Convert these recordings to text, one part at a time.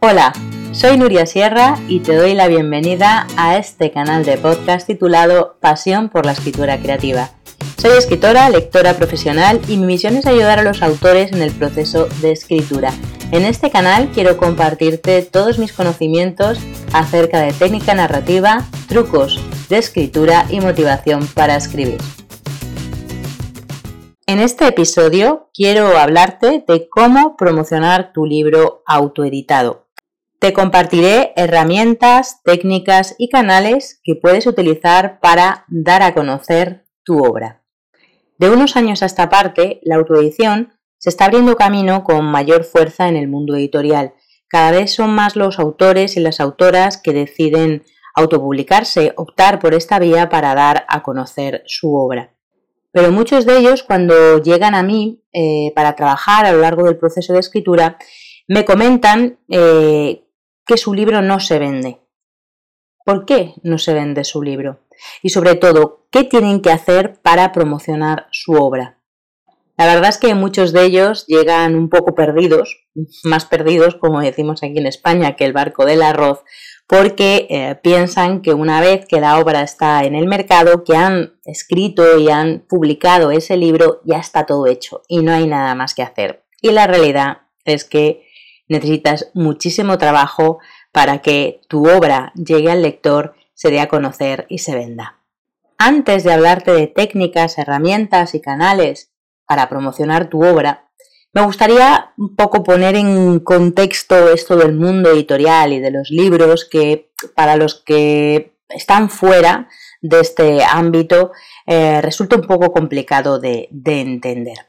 Hola, soy Nuria Sierra y te doy la bienvenida a este canal de podcast titulado Pasión por la escritura creativa. Soy escritora, lectora profesional y mi misión es ayudar a los autores en el proceso de escritura. En este canal quiero compartirte todos mis conocimientos acerca de técnica narrativa, trucos de escritura y motivación para escribir. En este episodio quiero hablarte de cómo promocionar tu libro autoeditado. Te compartiré herramientas, técnicas y canales que puedes utilizar para dar a conocer tu obra. De unos años a esta parte, la autoedición se está abriendo camino con mayor fuerza en el mundo editorial. Cada vez son más los autores y las autoras que deciden autopublicarse, optar por esta vía para dar a conocer su obra. Pero muchos de ellos, cuando llegan a mí eh, para trabajar a lo largo del proceso de escritura, me comentan eh, que su libro no se vende. ¿Por qué no se vende su libro? Y sobre todo, ¿qué tienen que hacer para promocionar su obra? La verdad es que muchos de ellos llegan un poco perdidos, más perdidos, como decimos aquí en España, que el barco del arroz, porque eh, piensan que una vez que la obra está en el mercado, que han escrito y han publicado ese libro, ya está todo hecho y no hay nada más que hacer. Y la realidad es que necesitas muchísimo trabajo para que tu obra llegue al lector, se dé a conocer y se venda. Antes de hablarte de técnicas, herramientas y canales para promocionar tu obra, me gustaría un poco poner en contexto esto del mundo editorial y de los libros que para los que están fuera de este ámbito eh, resulta un poco complicado de entender.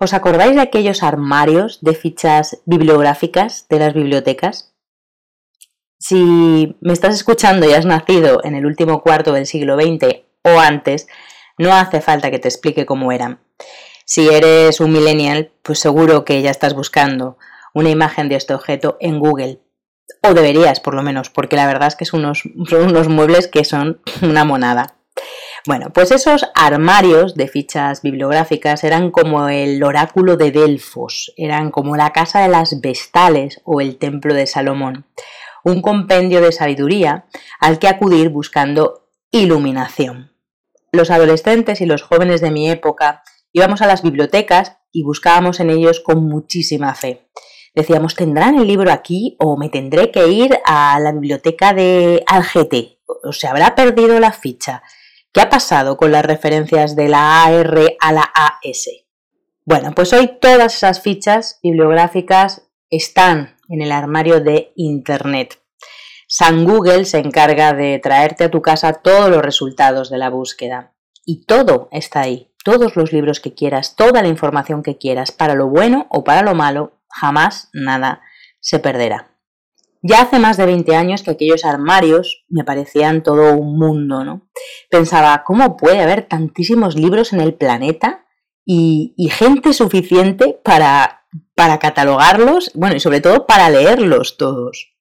¿Os acordáis de aquellos armarios de fichas bibliográficas de las bibliotecas? Si me estás escuchando y has nacido en el último cuarto del siglo XX o antes, no hace falta que te explique cómo eran. Si eres un millennial, pues seguro que ya estás buscando una imagen de este objeto en Google. O deberías, por lo menos, porque la verdad es que son unos, muebles que son una monada. Bueno, pues esos armarios de fichas bibliográficas eran como el oráculo de Delfos, eran como la casa de las vestales o el templo de Salomón, un compendio de sabiduría al que acudir buscando iluminación. Los adolescentes y los jóvenes de mi época íbamos a las bibliotecas y buscábamos en ellos con muchísima fe. Decíamos, ¿tendrán el libro aquí o me tendré que ir a la biblioteca de Algete? ¿O se habrá perdido la ficha? ¿Qué ha pasado con las referencias de la AR a la AS? Bueno, pues hoy todas esas fichas bibliográficas están en el armario de Internet. San Google se encarga de traerte a tu casa todos los resultados de la búsqueda. Y todo está ahí, todos los libros que quieras, toda la información que quieras, para lo bueno o para lo malo, jamás nada se perderá. Ya hace más de 20 años que aquellos armarios me parecían todo un mundo, ¿no? Pensaba, ¿cómo puede haber tantísimos libros en el planeta y, gente suficiente para, para catalogarlos, bueno, y sobre todo para leerlos todos?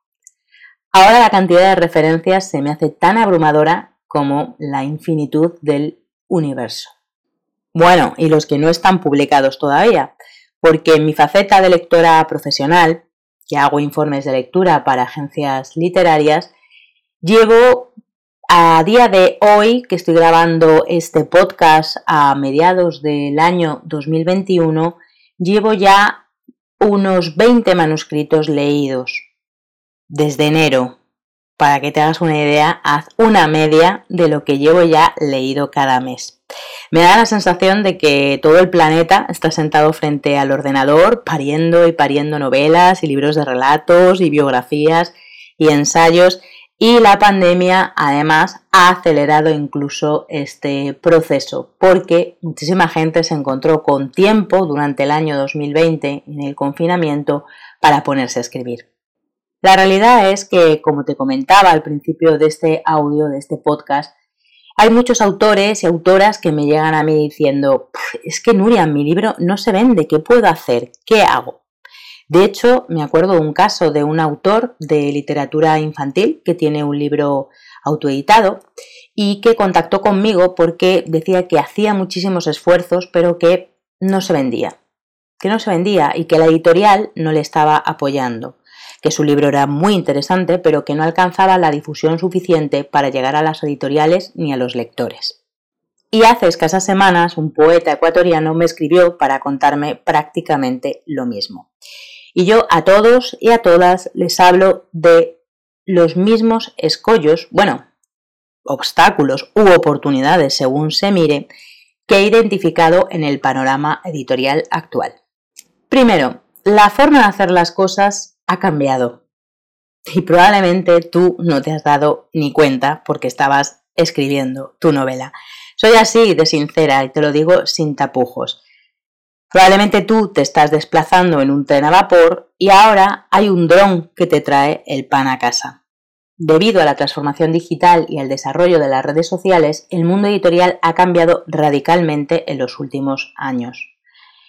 Ahora la cantidad de referencias se me hace tan abrumadora como la infinitud del universo. Bueno, y los que no están publicados todavía, porque en mi faceta de lectora profesional hago informes de lectura para agencias literarias, llevo a día de hoy, que estoy grabando este podcast a mediados del año 2021, llevo ya unos 20 manuscritos leídos desde enero. Para que te hagas una idea, haz una media de lo que llevo ya leído cada mes. Me da la sensación de que todo el planeta está sentado frente al ordenador, pariendo y pariendo novelas y libros de relatos y biografías y ensayos y la pandemia además ha acelerado incluso este proceso porque muchísima gente se encontró con tiempo durante el año 2020 en el confinamiento para ponerse a escribir. La realidad es que, como te comentaba al principio de este audio, de este podcast, hay muchos autores y autoras que me llegan a mí diciendo, es que Nuria, mi libro no se vende, ¿qué puedo hacer? ¿Qué hago? De hecho, me acuerdo de un caso de un autor de literatura infantil que tiene un libro autoeditado y que contactó conmigo porque decía que hacía muchísimos esfuerzos pero que no se vendía, que no se vendía y que la editorial no le estaba apoyando que su libro era muy interesante, pero que no alcanzaba la difusión suficiente para llegar a las editoriales ni a los lectores. Y hace escasas semanas un poeta ecuatoriano me escribió para contarme prácticamente lo mismo. Y yo a todos y a todas les hablo de los mismos escollos, bueno, obstáculos u oportunidades según se mire, que he identificado en el panorama editorial actual. Primero, la forma de hacer las cosas ha cambiado. Y probablemente tú no te has dado ni cuenta porque estabas escribiendo tu novela. Soy así de sincera y te lo digo sin tapujos. Probablemente tú te estás desplazando en un tren a vapor y ahora hay un dron que te trae el pan a casa. Debido a la transformación digital y al desarrollo de las redes sociales, el mundo editorial ha cambiado radicalmente en los últimos años.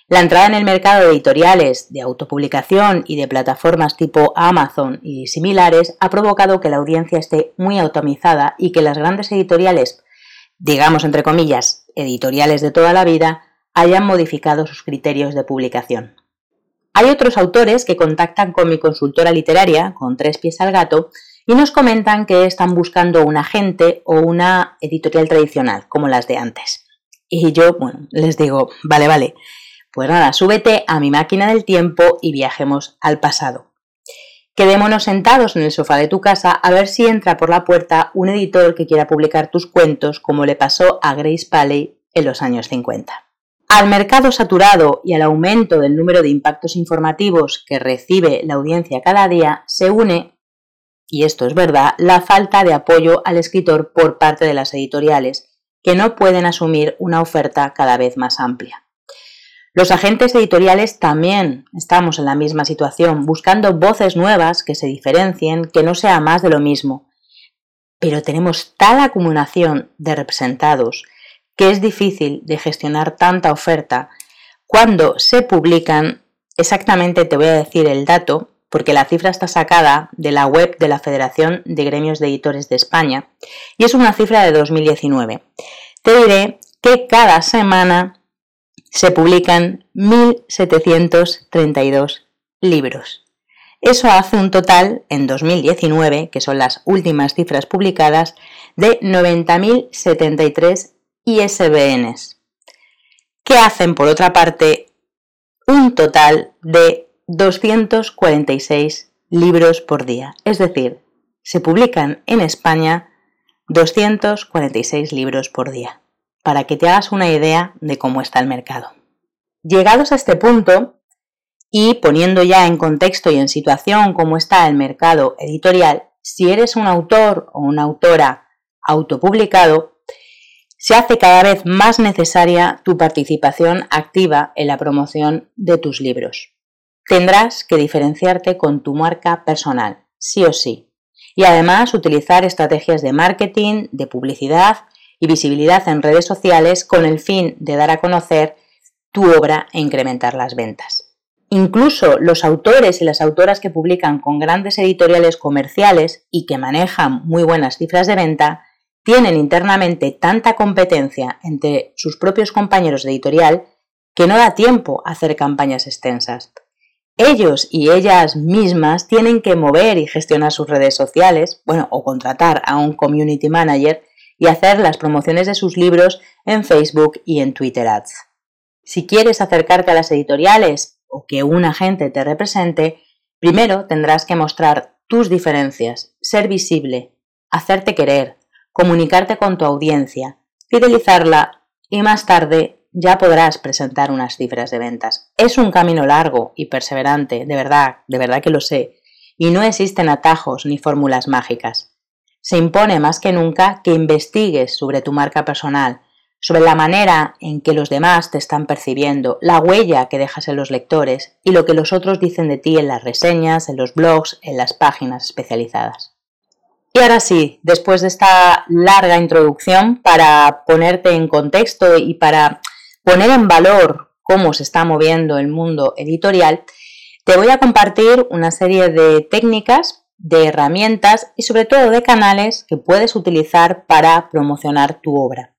La entrada en el mercado de editoriales, de autopublicación y de plataformas tipo Amazon y similares ha provocado que la audiencia esté muy automizada y que las grandes editoriales, digamos entre comillas, editoriales de toda la vida, hayan modificado sus criterios de publicación. Hay otros autores que contactan con mi consultora literaria, con tres pies al gato, y nos comentan que están buscando un agente o una editorial tradicional, como las de antes. Y yo, bueno, les digo, vale, vale, pues nada, súbete a mi máquina del tiempo y viajemos al pasado. Quedémonos sentados en el sofá de tu casa a ver si entra por la puerta un editor que quiera publicar tus cuentos como le pasó a Grace Paley en los años 50. Al mercado saturado y al aumento del número de impactos informativos que recibe la audiencia cada día se une, y esto es verdad, la falta de apoyo al escritor por parte de las editoriales, que no pueden asumir una oferta cada vez más amplia. Los agentes editoriales también estamos en la misma situación, buscando voces nuevas que se diferencien, que no sea más de lo mismo. Pero tenemos tal acumulación de representados que es difícil de gestionar tanta oferta cuando se publican, exactamente te voy a decir el dato, porque la cifra está sacada de la web de la Federación de Gremios de Editores de España y es una cifra de 2019. Te diré que cada semana se publican 1.732 libros. Eso hace un total en 2019, que son las últimas cifras publicadas, de 90.073 ISBNs, que hacen por otra parte un total de 246 libros por día. Es decir, se publican en España 246 libros por día, para que te hagas una idea de cómo está el mercado. Llegados a este punto, y poniendo ya en contexto y en situación cómo está el mercado editorial, si eres un autor o una autora autopublicado, se hace cada vez más necesaria tu participación activa en la promoción de tus libros. Tendrás que diferenciarte con tu marca personal, sí o sí, y además utilizar estrategias de marketing, de publicidad y visibilidad en redes sociales con el fin de dar a conocer tu obra e incrementar las ventas. Incluso los autores y las autoras que publican con grandes editoriales comerciales y que manejan muy buenas cifras de venta tienen internamente tanta competencia entre sus propios compañeros de editorial que no da tiempo a hacer campañas extensas. Ellos y ellas mismas tienen que mover y gestionar sus redes sociales, bueno, o contratar a un community manager y hacer las promociones de sus libros en Facebook y en Twitter Ads. Si quieres acercarte a las editoriales o que un agente te represente, primero tendrás que mostrar tus diferencias, ser visible, hacerte querer, comunicarte con tu audiencia, fidelizarla y más tarde ya podrás presentar unas cifras de ventas. Es un camino largo y perseverante, de verdad, de verdad que lo sé, y no existen atajos ni fórmulas mágicas. Se impone más que nunca que investigues sobre tu marca personal, sobre la manera en que los demás te están percibiendo, la huella que dejas en los lectores y lo que los otros dicen de ti en las reseñas, en los blogs, en las páginas especializadas. Y ahora sí, después de esta larga introducción para ponerte en contexto y para poner en valor cómo se está moviendo el mundo editorial, te voy a compartir una serie de técnicas, de herramientas y sobre todo de canales que puedes utilizar para promocionar tu obra.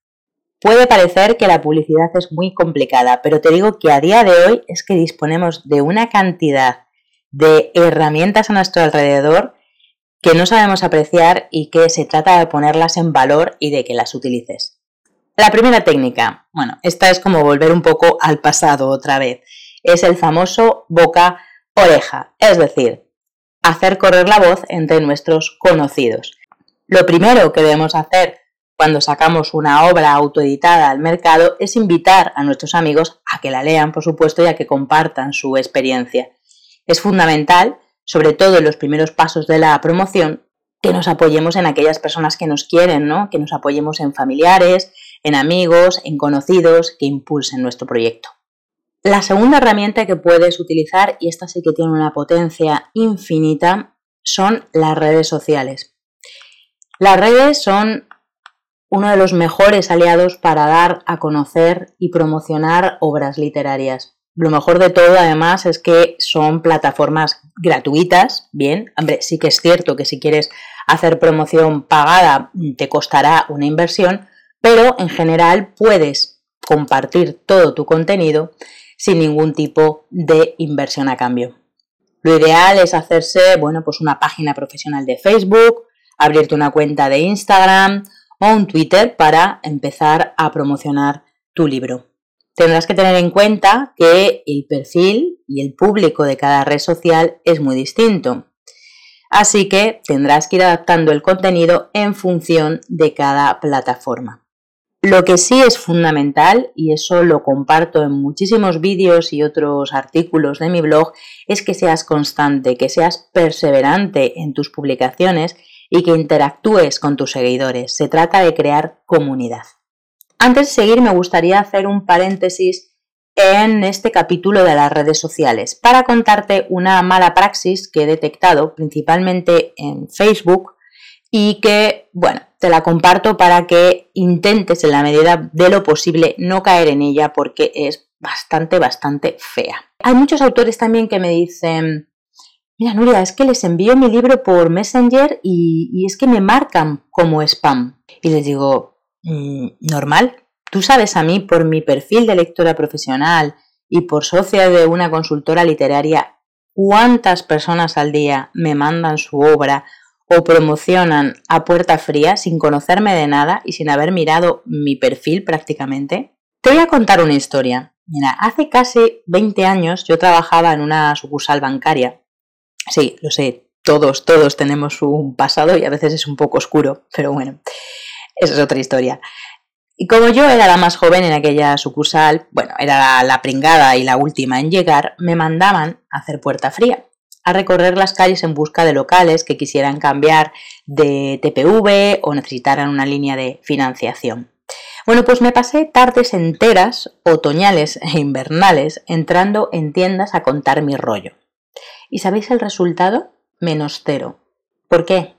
Puede parecer que la publicidad es muy complicada, pero te digo que a día de hoy es que disponemos de una cantidad de herramientas a nuestro alrededor que no sabemos apreciar y que se trata de ponerlas en valor y de que las utilices. La primera técnica, bueno, esta es como volver un poco al pasado otra vez, es el famoso boca-oreja, es decir, hacer correr la voz entre nuestros conocidos. Lo primero que debemos hacer cuando sacamos una obra autoeditada al mercado es invitar a nuestros amigos a que la lean, por supuesto, y a que compartan su experiencia. Es fundamental sobre todo en los primeros pasos de la promoción, que nos apoyemos en aquellas personas que nos quieren, ¿no? Que nos apoyemos en familiares, en amigos, en conocidos que impulsen nuestro proyecto. La segunda herramienta que puedes utilizar, y esta sí que tiene una potencia infinita, son las redes sociales. Las redes son uno de los mejores aliados para dar a conocer y promocionar obras literarias. Lo mejor de todo, además, es que son plataformas gratuitas. Bien, hombre, sí que es cierto que si quieres hacer promoción pagada te costará una inversión, pero en general puedes compartir todo tu contenido sin ningún tipo de inversión a cambio. Lo ideal es hacerse, bueno, pues una página profesional de Facebook, abrirte una cuenta de Instagram o un Twitter para empezar a promocionar tu libro tendrás que tener en cuenta que el perfil y el público de cada red social es muy distinto. Así que tendrás que ir adaptando el contenido en función de cada plataforma. Lo que sí es fundamental, y eso lo comparto en muchísimos vídeos y otros artículos de mi blog, es que seas constante, que seas perseverante en tus publicaciones y que interactúes con tus seguidores. Se trata de crear comunidad. Antes de seguir, me gustaría hacer un paréntesis en este capítulo de las redes sociales para contarte una mala praxis que he detectado principalmente en Facebook y que, bueno, te la comparto para que intentes en la medida de lo posible no caer en ella porque es bastante, bastante fea. Hay muchos autores también que me dicen, mira Nuria, es que les envío mi libro por Messenger y, y es que me marcan como spam. Y les digo, Mm, normal. Tú sabes a mí, por mi perfil de lectora profesional y por socia de una consultora literaria, cuántas personas al día me mandan su obra o promocionan a puerta fría sin conocerme de nada y sin haber mirado mi perfil prácticamente. Te voy a contar una historia. Hace casi 20 años yo trabajaba en una sucursal bancaria. Sí, lo sé, todos, todos tenemos un pasado y a veces es un poco oscuro, pero bueno. Esa es otra historia. Y como yo era la más joven en aquella sucursal, bueno, era la pringada y la última en llegar, me mandaban a hacer puerta fría, a recorrer las calles en busca de locales que quisieran cambiar de TPV o necesitaran una línea de financiación. Bueno, pues me pasé tardes enteras, otoñales e invernales, entrando en tiendas a contar mi rollo. ¿Y sabéis el resultado? Menos cero. ¿Por qué?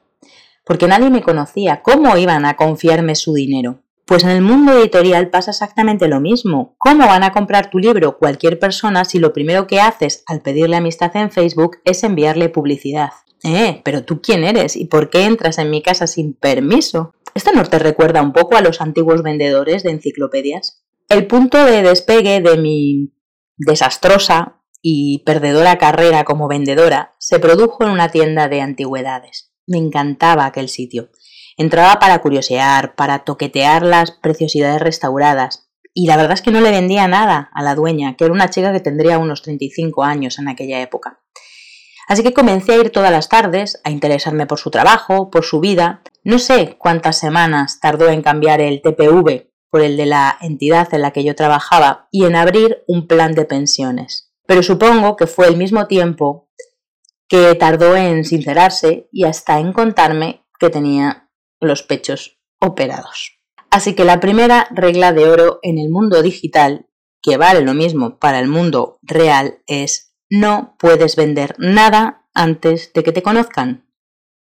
porque nadie me conocía. ¿Cómo iban a confiarme su dinero? Pues en el mundo editorial pasa exactamente lo mismo. ¿Cómo van a comprar tu libro cualquier persona si lo primero que haces al pedirle amistad en Facebook es enviarle publicidad? Eh, pero tú quién eres y por qué entras en mi casa sin permiso? ¿Esto no te recuerda un poco a los antiguos vendedores de enciclopedias? El punto de despegue de mi desastrosa y perdedora carrera como vendedora se produjo en una tienda de antigüedades. Me encantaba aquel sitio. Entraba para curiosear, para toquetear las preciosidades restauradas. Y la verdad es que no le vendía nada a la dueña, que era una chica que tendría unos 35 años en aquella época. Así que comencé a ir todas las tardes, a interesarme por su trabajo, por su vida. No sé cuántas semanas tardó en cambiar el TPV por el de la entidad en la que yo trabajaba y en abrir un plan de pensiones. Pero supongo que fue el mismo tiempo que tardó en sincerarse y hasta en contarme que tenía los pechos operados. Así que la primera regla de oro en el mundo digital, que vale lo mismo para el mundo real, es no puedes vender nada antes de que te conozcan,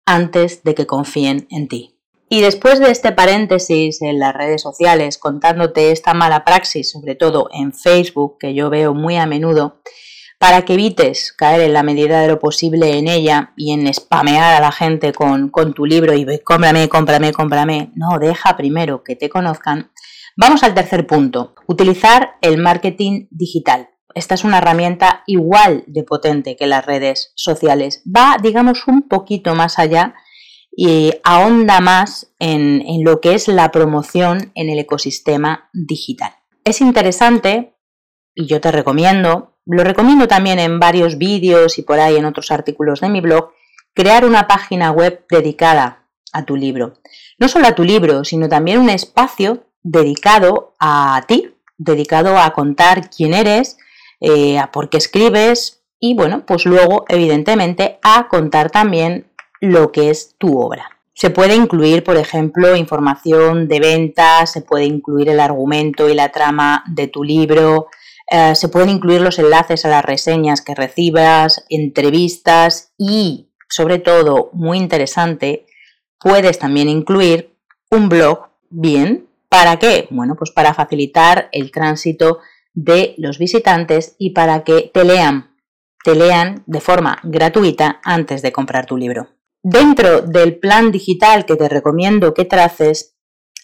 antes de que confíen en ti. Y después de este paréntesis en las redes sociales contándote esta mala praxis, sobre todo en Facebook, que yo veo muy a menudo, para que evites caer en la medida de lo posible en ella y en spamear a la gente con, con tu libro y cómprame, cómprame, cómprame. No, deja primero que te conozcan. Vamos al tercer punto, utilizar el marketing digital. esta es una herramienta igual de potente que las redes sociales. Va, digamos, un poquito más allá y ahonda más en, en lo que es la promoción en el ecosistema digital. Es interesante y yo te recomiendo, lo recomiendo también en varios vídeos y por ahí en otros artículos de mi blog, crear una página web dedicada a tu libro. No solo a tu libro, sino también un espacio dedicado a ti, dedicado a contar quién eres, eh, a por qué escribes y bueno, pues luego evidentemente a contar también lo que es tu obra. Se puede incluir, por ejemplo, información de ventas, se puede incluir el argumento y la trama de tu libro, eh, se pueden incluir los enlaces a las reseñas que recibas, entrevistas y, sobre todo, muy interesante, puedes también incluir un blog bien. ¿Para qué? Bueno, pues para facilitar el tránsito de los visitantes y para que te lean, te lean de forma gratuita antes de comprar tu libro. Dentro del plan digital que te recomiendo que traces,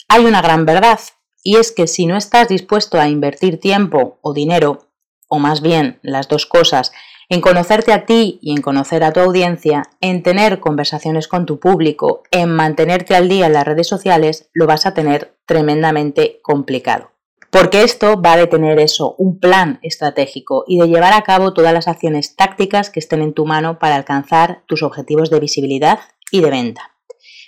hay una gran verdad, y es que si no estás dispuesto a invertir tiempo o dinero, o más bien las dos cosas, en conocerte a ti y en conocer a tu audiencia, en tener conversaciones con tu público, en mantenerte al día en las redes sociales, lo vas a tener tremendamente complicado. Porque esto va de tener eso, un plan estratégico y de llevar a cabo todas las acciones tácticas que estén en tu mano para alcanzar tus objetivos de visibilidad y de venta.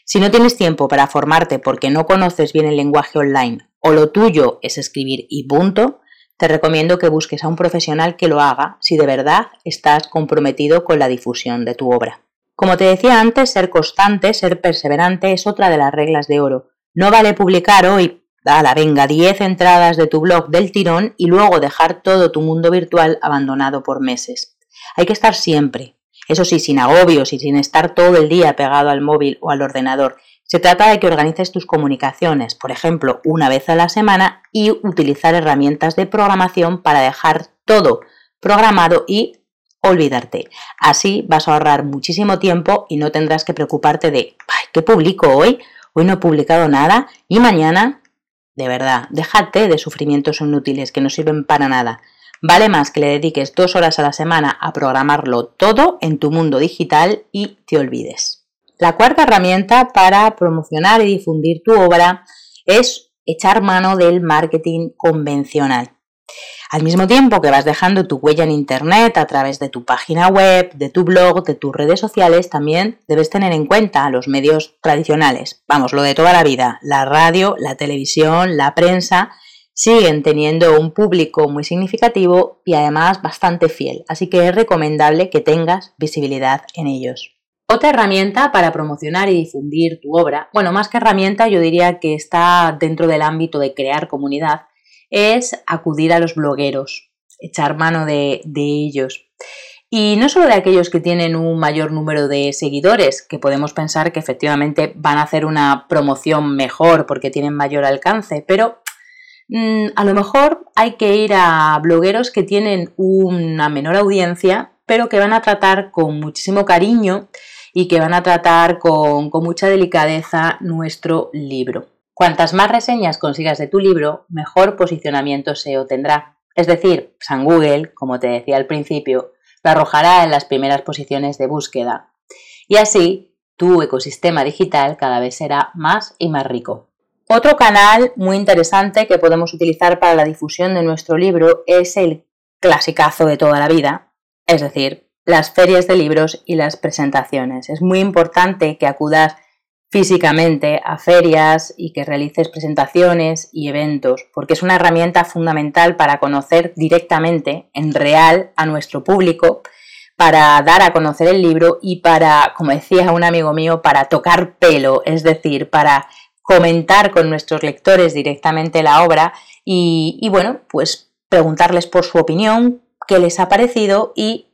Si no tienes tiempo para formarte porque no conoces bien el lenguaje online o lo tuyo es escribir y punto, te recomiendo que busques a un profesional que lo haga si de verdad estás comprometido con la difusión de tu obra. Como te decía antes, ser constante, ser perseverante es otra de las reglas de oro. No vale publicar hoy la venga, 10 entradas de tu blog del tirón y luego dejar todo tu mundo virtual abandonado por meses. Hay que estar siempre, eso sí, sin agobios y sin estar todo el día pegado al móvil o al ordenador. Se trata de que organices tus comunicaciones, por ejemplo, una vez a la semana y utilizar herramientas de programación para dejar todo programado y olvidarte. Así vas a ahorrar muchísimo tiempo y no tendrás que preocuparte de, ¿qué publico hoy? Hoy no he publicado nada y mañana de verdad, déjate de sufrimientos inútiles que no sirven para nada. Vale más que le dediques dos horas a la semana a programarlo todo en tu mundo digital y te olvides. La cuarta herramienta para promocionar y difundir tu obra es echar mano del marketing convencional. Al mismo tiempo que vas dejando tu huella en Internet a través de tu página web, de tu blog, de tus redes sociales, también debes tener en cuenta los medios tradicionales. Vamos, lo de toda la vida. La radio, la televisión, la prensa siguen teniendo un público muy significativo y además bastante fiel. Así que es recomendable que tengas visibilidad en ellos. Otra herramienta para promocionar y difundir tu obra, bueno, más que herramienta yo diría que está dentro del ámbito de crear comunidad, es acudir a los blogueros, echar mano de, ellos. Y no solo de aquellos que tienen un mayor número de seguidores, que podemos pensar que efectivamente van a hacer una promoción mejor porque tienen mayor alcance, pero mm, a lo mejor hay que ir a blogueros que tienen una menor audiencia, pero que van a tratar con muchísimo cariño y que van a tratar con mucha delicadeza nuestro libro. Cuantas más reseñas consigas de tu libro, mejor posicionamiento SEO tendrá. Es decir, San Google, como te decía al principio, lo arrojará en las primeras posiciones de búsqueda. Y así, tu ecosistema digital cada vez será más y más rico. Otro canal muy interesante que podemos utilizar para la difusión de nuestro libro es el clasicazo de toda la vida, es decir, las ferias de libros y las presentaciones. Es muy importante que acudas físicamente a ferias y que realices presentaciones y eventos, porque es una herramienta fundamental para conocer directamente, en real, a nuestro público, para dar a conocer el libro y para, como decía un amigo mío, para tocar pelo, es decir, para comentar con nuestros lectores directamente la obra y, y bueno, pues preguntarles por su opinión, qué les ha parecido y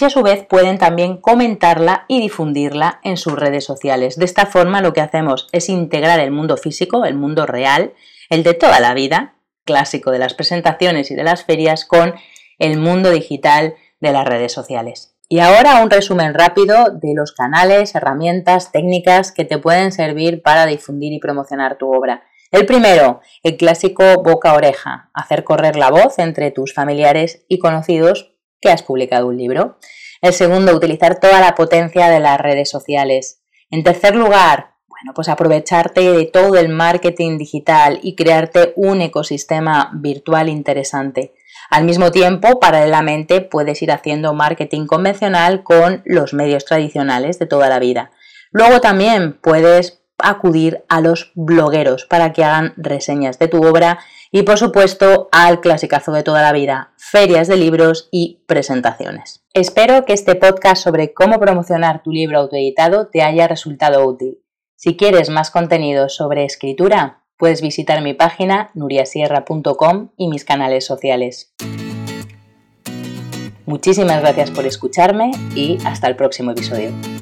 y a su vez pueden también comentarla y difundirla en sus redes sociales. De esta forma lo que hacemos es integrar el mundo físico, el mundo real, el de toda la vida, clásico de las presentaciones y de las ferias, con el mundo digital de las redes sociales. Y ahora un resumen rápido de los canales, herramientas, técnicas que te pueden servir para difundir y promocionar tu obra. El primero, el clásico boca-oreja, hacer correr la voz entre tus familiares y conocidos que has publicado un libro. El segundo, utilizar toda la potencia de las redes sociales. En tercer lugar, bueno, pues aprovecharte de todo el marketing digital y crearte un ecosistema virtual interesante. Al mismo tiempo, paralelamente, puedes ir haciendo marketing convencional con los medios tradicionales de toda la vida. Luego también puedes acudir a los blogueros para que hagan reseñas de tu obra y por supuesto al clasicazo de toda la vida, ferias de libros y presentaciones. Espero que este podcast sobre cómo promocionar tu libro autoeditado te haya resultado útil. Si quieres más contenido sobre escritura, puedes visitar mi página nuriasierra.com y mis canales sociales. Muchísimas gracias por escucharme y hasta el próximo episodio.